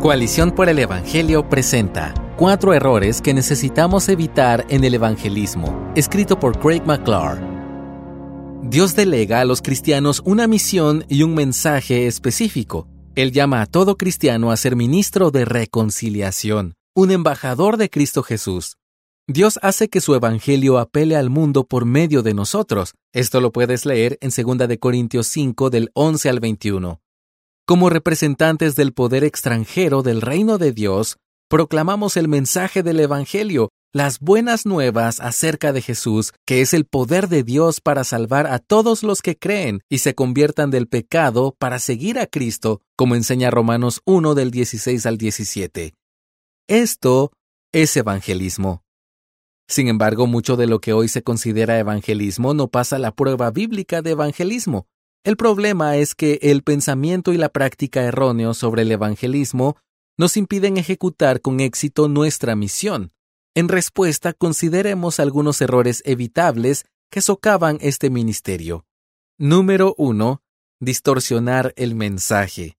Coalición por el Evangelio presenta Cuatro errores que necesitamos evitar en el evangelismo, escrito por Craig McClure. Dios delega a los cristianos una misión y un mensaje específico. Él llama a todo cristiano a ser ministro de reconciliación, un embajador de Cristo Jesús. Dios hace que su evangelio apele al mundo por medio de nosotros. Esto lo puedes leer en 2 de Corintios 5 del 11 al 21. Como representantes del poder extranjero del reino de Dios, proclamamos el mensaje del Evangelio, las buenas nuevas acerca de Jesús, que es el poder de Dios para salvar a todos los que creen y se conviertan del pecado para seguir a Cristo, como enseña Romanos 1 del 16 al 17. Esto es evangelismo. Sin embargo, mucho de lo que hoy se considera evangelismo no pasa la prueba bíblica de evangelismo. El problema es que el pensamiento y la práctica erróneo sobre el evangelismo nos impiden ejecutar con éxito nuestra misión. En respuesta, consideremos algunos errores evitables que socavan este ministerio. Número 1. Distorsionar el mensaje.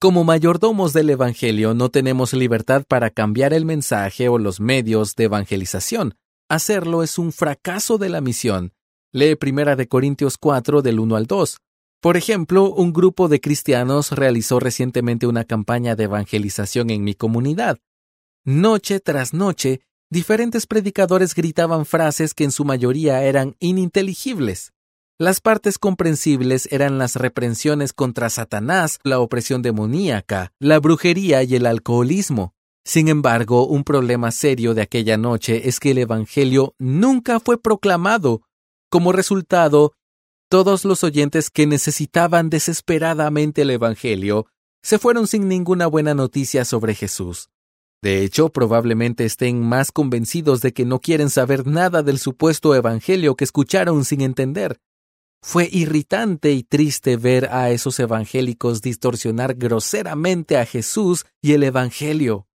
Como mayordomos del Evangelio no tenemos libertad para cambiar el mensaje o los medios de evangelización. Hacerlo es un fracaso de la misión Lee Primera de Corintios 4 del 1 al 2. Por ejemplo, un grupo de cristianos realizó recientemente una campaña de evangelización en mi comunidad. Noche tras noche, diferentes predicadores gritaban frases que en su mayoría eran ininteligibles. Las partes comprensibles eran las reprensiones contra Satanás, la opresión demoníaca, la brujería y el alcoholismo. Sin embargo, un problema serio de aquella noche es que el Evangelio nunca fue proclamado como resultado, todos los oyentes que necesitaban desesperadamente el Evangelio se fueron sin ninguna buena noticia sobre Jesús. De hecho, probablemente estén más convencidos de que no quieren saber nada del supuesto Evangelio que escucharon sin entender. Fue irritante y triste ver a esos evangélicos distorsionar groseramente a Jesús y el Evangelio.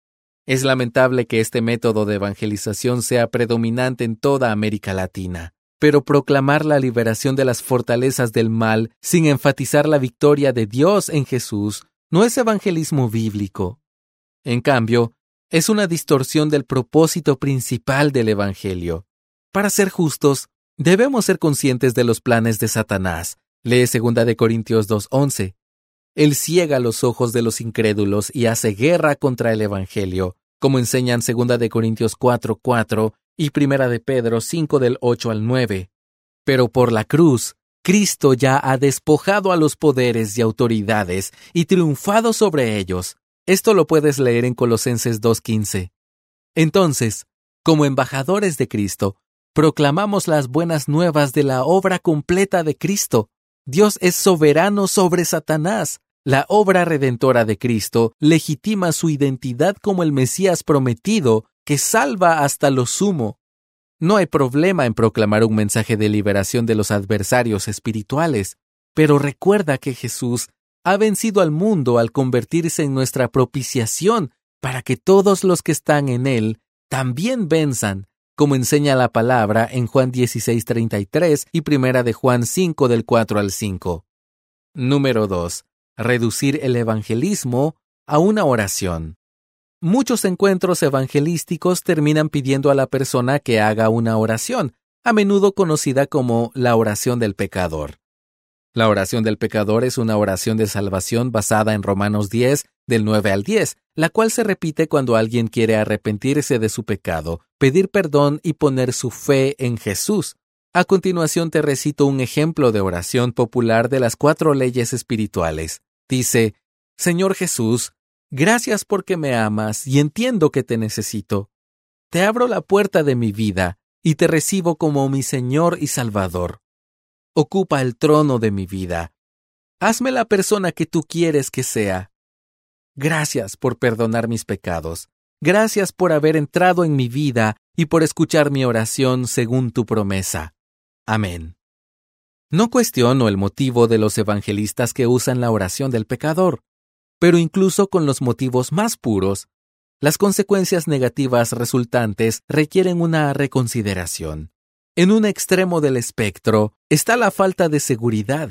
Es lamentable que este método de evangelización sea predominante en toda América Latina pero proclamar la liberación de las fortalezas del mal sin enfatizar la victoria de Dios en Jesús no es evangelismo bíblico. En cambio, es una distorsión del propósito principal del Evangelio. Para ser justos, debemos ser conscientes de los planes de Satanás. Lee 2 de Corintios 2.11. Él ciega los ojos de los incrédulos y hace guerra contra el Evangelio, como enseñan 2 de Corintios 4.4 y Primera de Pedro 5 del 8 al 9. Pero por la cruz, Cristo ya ha despojado a los poderes y autoridades y triunfado sobre ellos. Esto lo puedes leer en Colosenses 2.15. Entonces, como embajadores de Cristo, proclamamos las buenas nuevas de la obra completa de Cristo. Dios es soberano sobre Satanás. La obra redentora de Cristo legitima su identidad como el Mesías prometido que salva hasta lo sumo. No hay problema en proclamar un mensaje de liberación de los adversarios espirituales, pero recuerda que Jesús ha vencido al mundo al convertirse en nuestra propiciación para que todos los que están en Él también venzan, como enseña la palabra en Juan 16:33 y primera de Juan 5 del 4 al 5. Número 2. Reducir el evangelismo a una oración. Muchos encuentros evangelísticos terminan pidiendo a la persona que haga una oración, a menudo conocida como la oración del pecador. La oración del pecador es una oración de salvación basada en Romanos 10, del 9 al 10, la cual se repite cuando alguien quiere arrepentirse de su pecado, pedir perdón y poner su fe en Jesús. A continuación te recito un ejemplo de oración popular de las cuatro leyes espirituales. Dice, Señor Jesús, Gracias porque me amas y entiendo que te necesito. Te abro la puerta de mi vida y te recibo como mi Señor y Salvador. Ocupa el trono de mi vida. Hazme la persona que tú quieres que sea. Gracias por perdonar mis pecados. Gracias por haber entrado en mi vida y por escuchar mi oración según tu promesa. Amén. No cuestiono el motivo de los evangelistas que usan la oración del pecador pero incluso con los motivos más puros, las consecuencias negativas resultantes requieren una reconsideración. En un extremo del espectro está la falta de seguridad.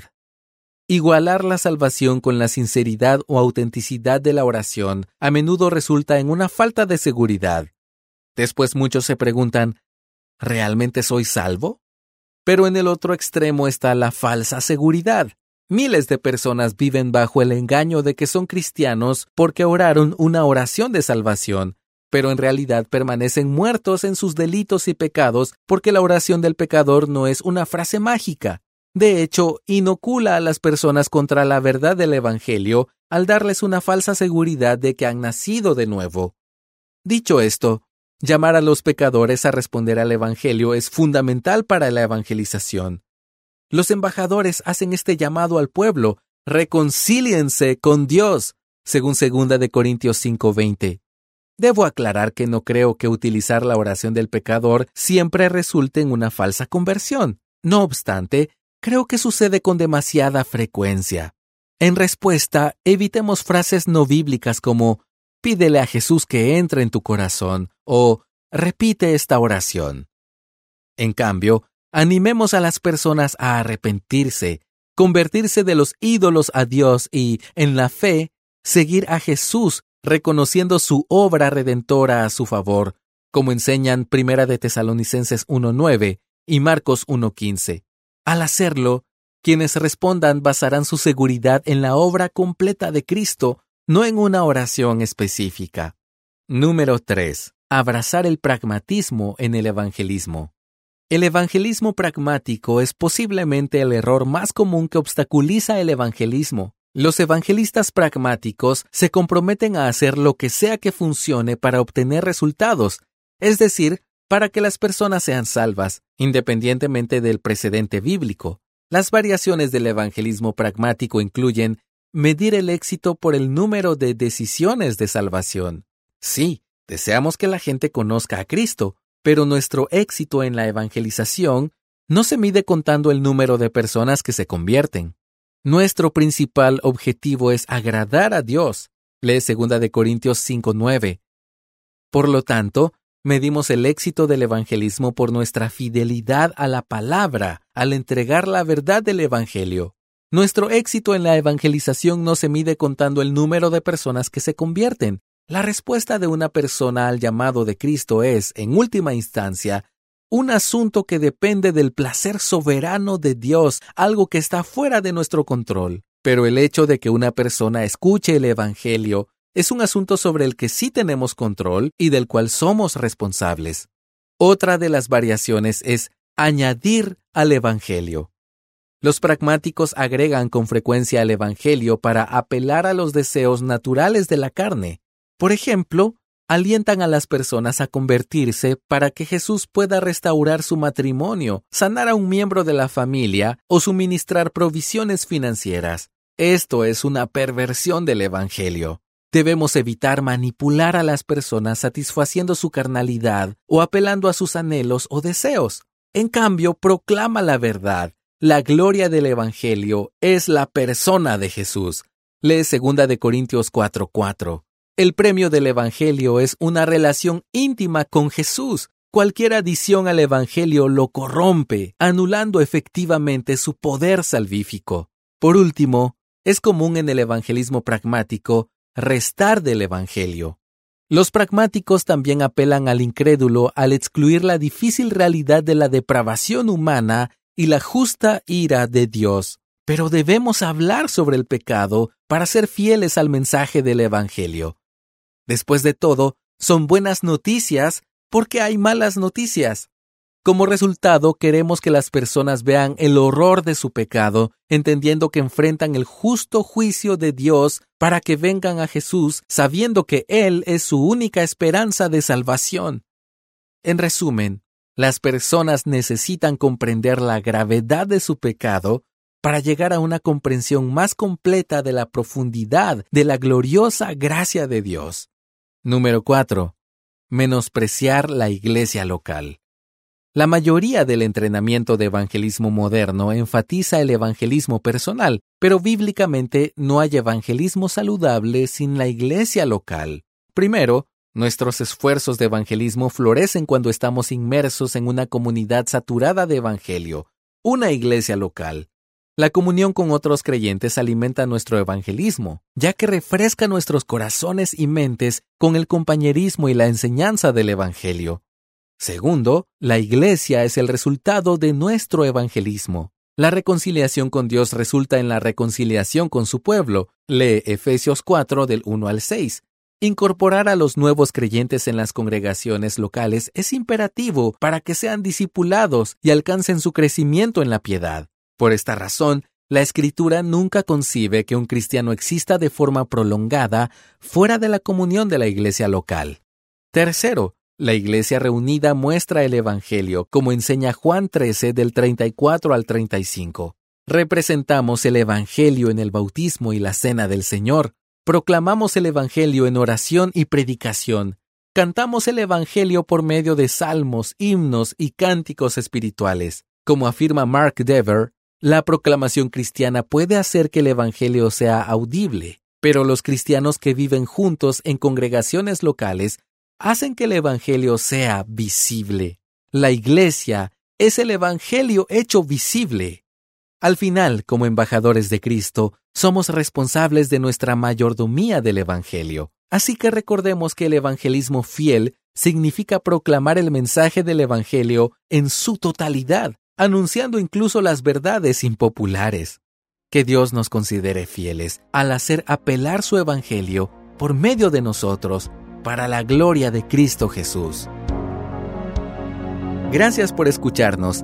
Igualar la salvación con la sinceridad o autenticidad de la oración a menudo resulta en una falta de seguridad. Después muchos se preguntan, ¿realmente soy salvo? Pero en el otro extremo está la falsa seguridad. Miles de personas viven bajo el engaño de que son cristianos porque oraron una oración de salvación, pero en realidad permanecen muertos en sus delitos y pecados porque la oración del pecador no es una frase mágica. De hecho, inocula a las personas contra la verdad del Evangelio al darles una falsa seguridad de que han nacido de nuevo. Dicho esto, llamar a los pecadores a responder al Evangelio es fundamental para la evangelización. Los embajadores hacen este llamado al pueblo, reconcíliense con Dios, según 2 de Corintios 5:20. Debo aclarar que no creo que utilizar la oración del pecador siempre resulte en una falsa conversión. No obstante, creo que sucede con demasiada frecuencia. En respuesta, evitemos frases no bíblicas como pídele a Jesús que entre en tu corazón o repite esta oración. En cambio, animemos a las personas a arrepentirse, convertirse de los ídolos a Dios y, en la fe, seguir a Jesús, reconociendo su obra redentora a su favor, como enseñan Primera de Tesalonicenses 1.9 y Marcos 1.15. Al hacerlo, quienes respondan basarán su seguridad en la obra completa de Cristo, no en una oración específica. Número 3. Abrazar el pragmatismo en el evangelismo. El evangelismo pragmático es posiblemente el error más común que obstaculiza el evangelismo. Los evangelistas pragmáticos se comprometen a hacer lo que sea que funcione para obtener resultados, es decir, para que las personas sean salvas, independientemente del precedente bíblico. Las variaciones del evangelismo pragmático incluyen medir el éxito por el número de decisiones de salvación. Sí, deseamos que la gente conozca a Cristo, pero nuestro éxito en la evangelización no se mide contando el número de personas que se convierten. Nuestro principal objetivo es agradar a Dios. Lee 2 de Corintios 5:9. Por lo tanto, medimos el éxito del evangelismo por nuestra fidelidad a la palabra al entregar la verdad del evangelio. Nuestro éxito en la evangelización no se mide contando el número de personas que se convierten, la respuesta de una persona al llamado de Cristo es, en última instancia, un asunto que depende del placer soberano de Dios, algo que está fuera de nuestro control. Pero el hecho de que una persona escuche el Evangelio es un asunto sobre el que sí tenemos control y del cual somos responsables. Otra de las variaciones es añadir al Evangelio. Los pragmáticos agregan con frecuencia al Evangelio para apelar a los deseos naturales de la carne. Por ejemplo, alientan a las personas a convertirse para que Jesús pueda restaurar su matrimonio, sanar a un miembro de la familia o suministrar provisiones financieras. Esto es una perversión del Evangelio. Debemos evitar manipular a las personas satisfaciendo su carnalidad o apelando a sus anhelos o deseos. En cambio, proclama la verdad. La gloria del Evangelio es la persona de Jesús. Lee 2 de Corintios 4:4. El premio del Evangelio es una relación íntima con Jesús. Cualquier adición al Evangelio lo corrompe, anulando efectivamente su poder salvífico. Por último, es común en el evangelismo pragmático restar del Evangelio. Los pragmáticos también apelan al incrédulo al excluir la difícil realidad de la depravación humana y la justa ira de Dios. Pero debemos hablar sobre el pecado para ser fieles al mensaje del Evangelio. Después de todo, son buenas noticias porque hay malas noticias. Como resultado, queremos que las personas vean el horror de su pecado, entendiendo que enfrentan el justo juicio de Dios para que vengan a Jesús sabiendo que Él es su única esperanza de salvación. En resumen, las personas necesitan comprender la gravedad de su pecado para llegar a una comprensión más completa de la profundidad de la gloriosa gracia de Dios. Número 4. Menospreciar la iglesia local. La mayoría del entrenamiento de evangelismo moderno enfatiza el evangelismo personal, pero bíblicamente no hay evangelismo saludable sin la iglesia local. Primero, nuestros esfuerzos de evangelismo florecen cuando estamos inmersos en una comunidad saturada de evangelio, una iglesia local. La comunión con otros creyentes alimenta nuestro evangelismo, ya que refresca nuestros corazones y mentes con el compañerismo y la enseñanza del Evangelio. Segundo, la iglesia es el resultado de nuestro evangelismo. La reconciliación con Dios resulta en la reconciliación con su pueblo. Lee Efesios 4 del 1 al 6. Incorporar a los nuevos creyentes en las congregaciones locales es imperativo para que sean discipulados y alcancen su crecimiento en la piedad. Por esta razón, la Escritura nunca concibe que un cristiano exista de forma prolongada fuera de la comunión de la iglesia local. Tercero, la iglesia reunida muestra el Evangelio, como enseña Juan 13 del 34 al 35. Representamos el Evangelio en el bautismo y la cena del Señor. Proclamamos el Evangelio en oración y predicación. Cantamos el Evangelio por medio de salmos, himnos y cánticos espirituales. Como afirma Mark Dever, la proclamación cristiana puede hacer que el Evangelio sea audible, pero los cristianos que viven juntos en congregaciones locales hacen que el Evangelio sea visible. La Iglesia es el Evangelio hecho visible. Al final, como embajadores de Cristo, somos responsables de nuestra mayordomía del Evangelio. Así que recordemos que el evangelismo fiel significa proclamar el mensaje del Evangelio en su totalidad, anunciando incluso las verdades impopulares. Que Dios nos considere fieles al hacer apelar su Evangelio por medio de nosotros para la gloria de Cristo Jesús. Gracias por escucharnos.